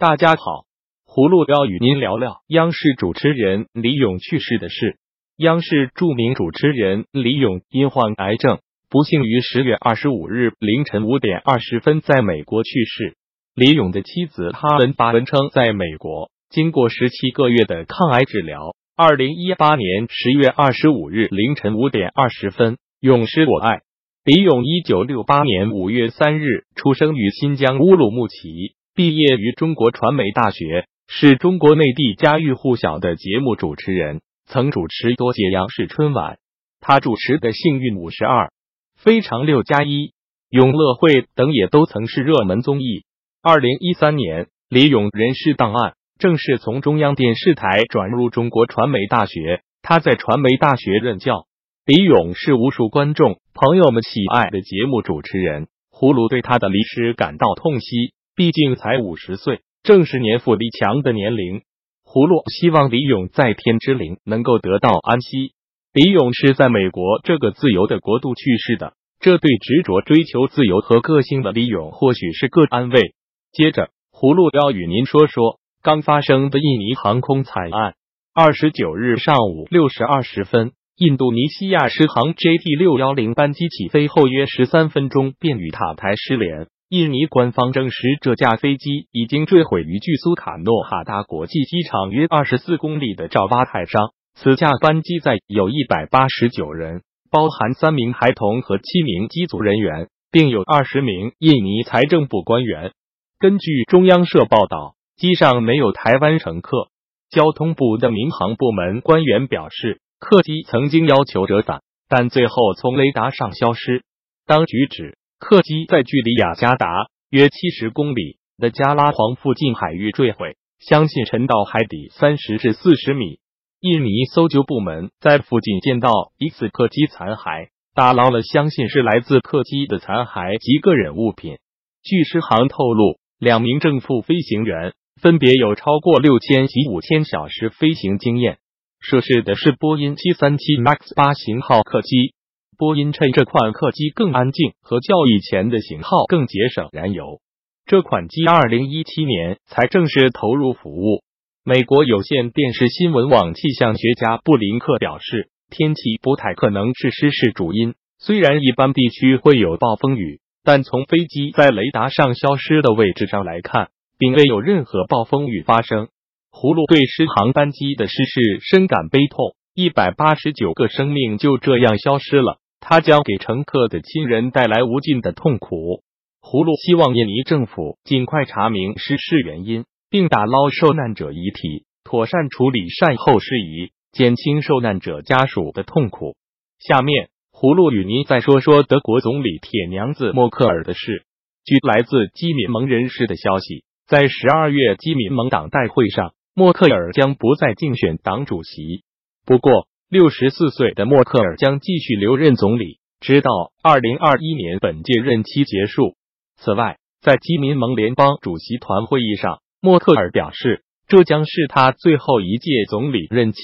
大家好，葫芦要与您聊聊央视主持人李咏去世的事。央视著名主持人李咏因患癌症，不幸于十月二十五日凌晨五点二十分在美国去世。李咏的妻子哈文发文称，在美国经过十七个月的抗癌治疗，二零一八年十月二十五日凌晨五点二十分，永失我爱。李咏一九六八年五月三日出生于新疆乌鲁木齐，毕业于中国传媒大学，是中国内地家喻户晓的节目主持人。曾主持多届央视春晚，他主持的《幸运五十二》《非常六加一》《永乐会》等也都曾是热门综艺。二零一三年，李咏人事档案正式从中央电视台转入中国传媒大学，他在传媒大学任教。李咏是无数观众朋友们喜爱的节目主持人，葫芦对他的离世感到痛惜，毕竟才五十岁，正是年富力强的年龄。葫芦希望李勇在天之灵能够得到安息。李勇是在美国这个自由的国度去世的，这对执着追求自由和个性的李勇或许是个安慰。接着，葫芦要与您说说刚发生的印尼航空惨案。二十九日上午六时二十分，印度尼西亚狮航 JT 六幺零班机起飞后约十三分钟便与塔台失联。印尼官方证实，这架飞机已经坠毁于距苏卡诺哈达国际机场约二十四公里的爪哇海上。此架班机载有一百八十九人，包含三名孩童和七名机组人员，并有二十名印尼财政部官员。根据中央社报道，机上没有台湾乘客。交通部的民航部门官员表示，客机曾经要求折返，但最后从雷达上消失。当局指。客机在距离雅加达约七十公里的加拉黄附近海域坠毁，相信沉到海底三十至四十米。印尼搜救部门在附近见到疑似客机残骸，打捞了相信是来自客机的残骸及个人物品。据狮航透露，两名正副飞行员分别有超过六千及五千小时飞行经验，涉事的是波音七三七 MAX 八型号客机。波音趁这款客机更安静和较以前的型号更节省燃油，这款机二零一七年才正式投入服务。美国有线电视新闻网气象学家布林克表示，天气不太可能是失事主因。虽然一般地区会有暴风雨，但从飞机在雷达上消失的位置上来看，并未有任何暴风雨发生。葫芦对失航班机的失事深感悲痛，一百八十九个生命就这样消失了。他将给乘客的亲人带来无尽的痛苦。葫芦希望印尼政府尽快查明失事原因，并打捞受难者遗体，妥善处理善后事宜，减轻受难者家属的痛苦。下面，葫芦与您再说说德国总理铁娘子默克尔的事。据来自基民盟人士的消息，在十二月基民盟党代会上，默克尔将不再竞选党主席。不过，六十四岁的默克尔将继续留任总理，直到二零二一年本届任期结束。此外，在基民盟联邦主席团会议上，默克尔表示，这将是他最后一届总理任期，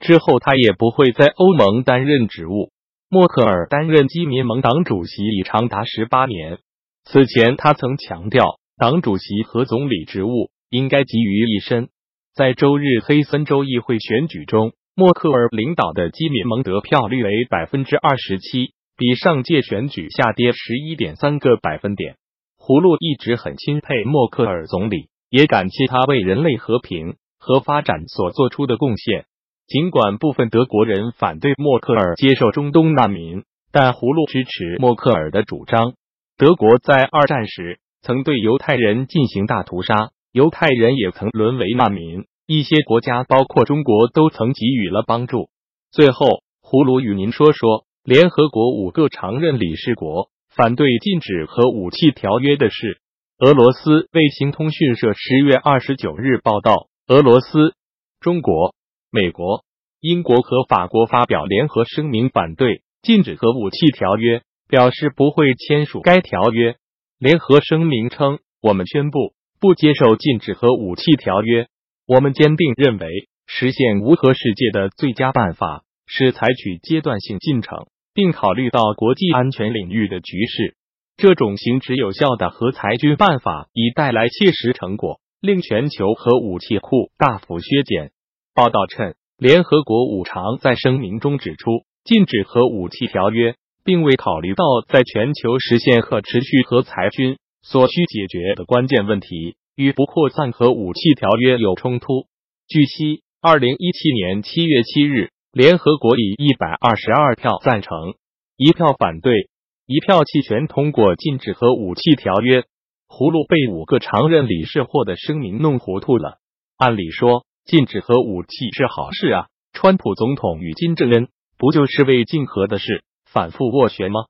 之后他也不会在欧盟担任职务。默克尔担任基民盟党主席已长达十八年，此前他曾强调，党主席和总理职务应该集于一身。在周日黑森州议会选举中。默克尔领导的基民盟得票率为百分之二十七，比上届选举下跌十一点三个百分点。葫芦一直很钦佩默克尔总理，也感谢他为人类和平和发展所做出的贡献。尽管部分德国人反对默克尔接受中东难民，但葫芦支持默克尔的主张。德国在二战时曾对犹太人进行大屠杀，犹太人也曾沦为难民。一些国家，包括中国，都曾给予了帮助。最后，葫芦与您说说联合国五个常任理事国反对禁止核武器条约的事。俄罗斯卫星通讯社十月二十九日报道，俄罗斯、中国、美国、英国和法国发表联合声明，反对禁止核武器条约，表示不会签署该条约。联合声明称：“我们宣布不接受禁止核武器条约。”我们坚定认为，实现无核世界的最佳办法是采取阶段性进程，并考虑到国际安全领域的局势。这种行之有效的核裁军办法已带来切实成果。令全球核武器库大幅削减。报道称，联合国五常在声明中指出，禁止核武器条约并未考虑到在全球实现可持续核裁军所需解决的关键问题，与不扩散核武器条约有冲突。据悉，二零一七年七月七日，联合国以一百二十二票赞成、一票反对、一票弃权通过禁止核武器条约。葫芦被五个常任理事会的声明弄糊涂了。按理说，禁止核武器是好事啊！川普总统与金正恩不就是为禁核的事反复斡旋吗？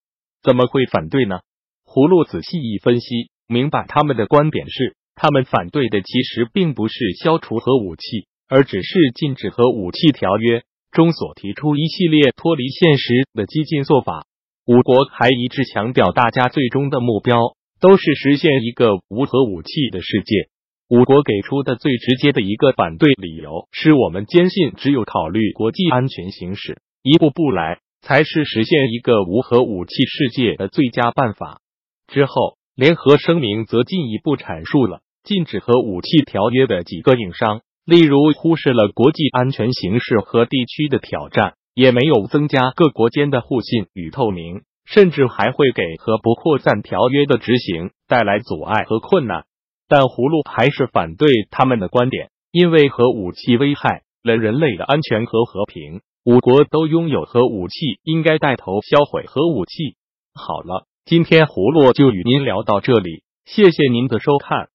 怎么会反对呢？葫芦仔细一分析，明白他们的观点是：他们反对的其实并不是消除核武器，而只是禁止核武器条约中所提出一系列脱离现实的激进做法。五国还一致强调，大家最终的目标。都是实现一个无核武器的世界。五国给出的最直接的一个反对理由是我们坚信，只有考虑国际安全形势，一步步来，才是实现一个无核武器世界的最佳办法。之后，联合声明则进一步阐述了禁止核武器条约的几个硬伤，例如忽视了国际安全形势和地区的挑战，也没有增加各国间的互信与透明。甚至还会给核不扩散条约的执行带来阻碍和困难，但葫芦还是反对他们的观点，因为核武器危害了人类的安全和和平，五国都拥有核武器，应该带头销毁核武器。好了，今天葫芦就与您聊到这里，谢谢您的收看。